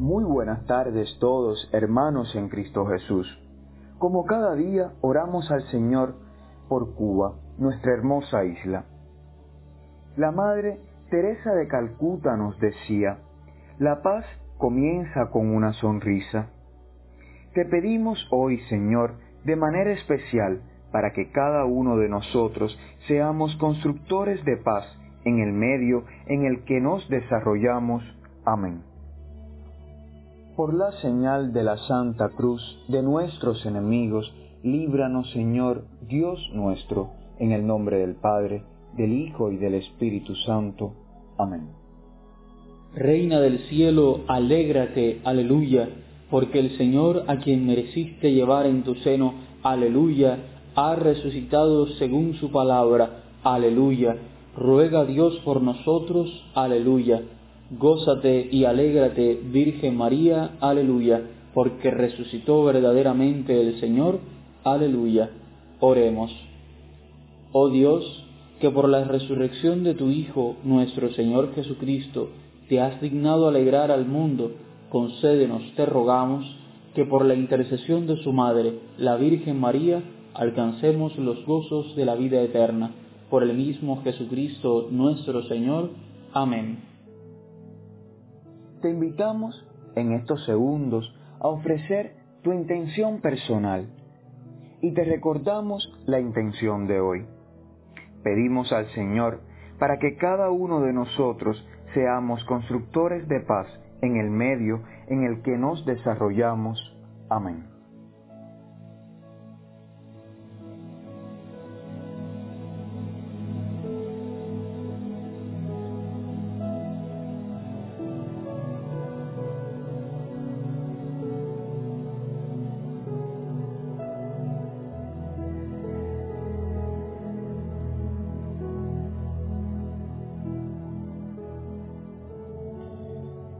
Muy buenas tardes todos, hermanos en Cristo Jesús. Como cada día oramos al Señor por Cuba, nuestra hermosa isla. La Madre Teresa de Calcuta nos decía, la paz comienza con una sonrisa. Te pedimos hoy, Señor, de manera especial, para que cada uno de nosotros seamos constructores de paz en el medio en el que nos desarrollamos. Amén por la señal de la Santa Cruz de nuestros enemigos, líbranos Señor Dios nuestro, en el nombre del Padre, del Hijo y del Espíritu Santo. Amén. Reina del cielo, alégrate, aleluya, porque el Señor a quien mereciste llevar en tu seno, aleluya, ha resucitado según su palabra, aleluya. Ruega Dios por nosotros, aleluya Gózate y alégrate, Virgen María, aleluya, porque resucitó verdaderamente el Señor, aleluya. Oremos. Oh Dios, que por la resurrección de tu Hijo, nuestro Señor Jesucristo, te has dignado alegrar al mundo, concédenos, te rogamos, que por la intercesión de su Madre, la Virgen María, alcancemos los gozos de la vida eterna. Por el mismo Jesucristo nuestro Señor. Amén te invitamos en estos segundos a ofrecer tu intención personal y te recordamos la intención de hoy. Pedimos al Señor para que cada uno de nosotros seamos constructores de paz en el medio en el que nos desarrollamos. Amén.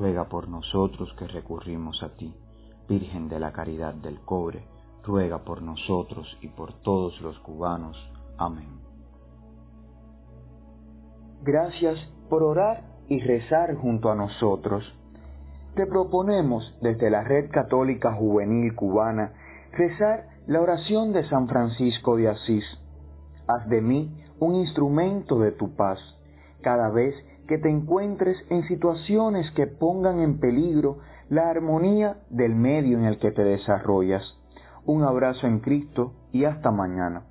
ruega por nosotros que recurrimos a ti. Virgen de la Caridad del Cobre, ruega por nosotros y por todos los cubanos. Amén. Gracias por orar y rezar junto a nosotros. Te proponemos desde la Red Católica Juvenil Cubana rezar la oración de San Francisco de Asís. Haz de mí un instrumento de tu paz cada vez que te encuentres en situaciones que pongan en peligro la armonía del medio en el que te desarrollas. Un abrazo en Cristo y hasta mañana.